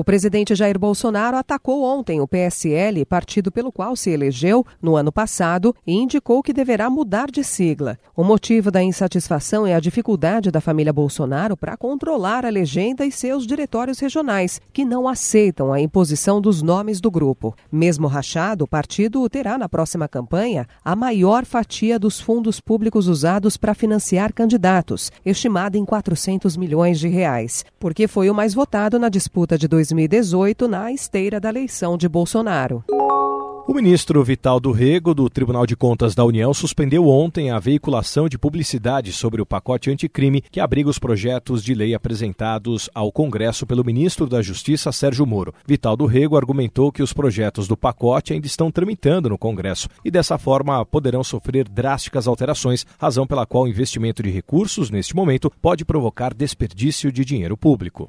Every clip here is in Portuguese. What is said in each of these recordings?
O presidente Jair Bolsonaro atacou ontem o PSL, partido pelo qual se elegeu no ano passado, e indicou que deverá mudar de sigla. O motivo da insatisfação é a dificuldade da família Bolsonaro para controlar a legenda e seus diretórios regionais, que não aceitam a imposição dos nomes do grupo. Mesmo rachado, o partido terá na próxima campanha a maior fatia dos fundos públicos usados para financiar candidatos, estimada em 400 milhões de reais, porque foi o mais votado na disputa de 2020 2018 na esteira da eleição de Bolsonaro. O ministro Vital do Rego, do Tribunal de Contas da União, suspendeu ontem a veiculação de publicidade sobre o pacote anticrime que abriga os projetos de lei apresentados ao Congresso pelo ministro da Justiça, Sérgio Moro. Vital do Rego argumentou que os projetos do pacote ainda estão tramitando no Congresso e, dessa forma, poderão sofrer drásticas alterações, razão pela qual o investimento de recursos, neste momento, pode provocar desperdício de dinheiro público.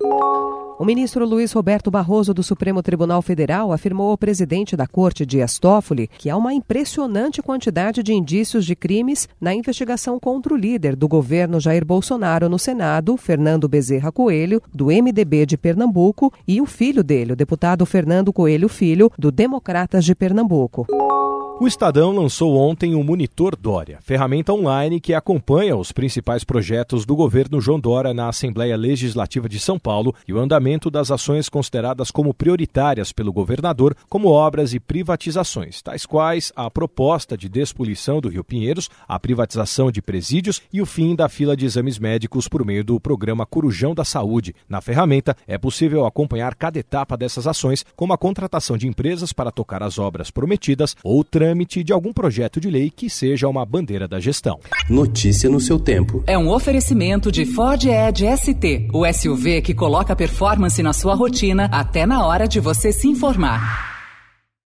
O ministro Luiz Roberto Barroso do Supremo Tribunal Federal afirmou ao presidente da Corte, Dias Toffoli, que há uma impressionante quantidade de indícios de crimes na investigação contra o líder do governo Jair Bolsonaro no Senado, Fernando Bezerra Coelho, do MDB de Pernambuco, e o filho dele, o deputado Fernando Coelho Filho, do Democratas de Pernambuco. O Estadão lançou ontem o Monitor Dória, ferramenta online que acompanha os principais projetos do governo João Dória na Assembleia Legislativa de São Paulo e o andamento das ações consideradas como prioritárias pelo governador, como obras e privatizações, tais quais a proposta de despoluição do Rio Pinheiros, a privatização de presídios e o fim da fila de exames médicos por meio do programa Corujão da Saúde. Na ferramenta, é possível acompanhar cada etapa dessas ações, como a contratação de empresas para tocar as obras prometidas ou trânsito trâmite de algum projeto de lei que seja uma bandeira da gestão. Notícia no seu tempo. É um oferecimento de Ford Edge ST, o SUV que coloca performance na sua rotina até na hora de você se informar.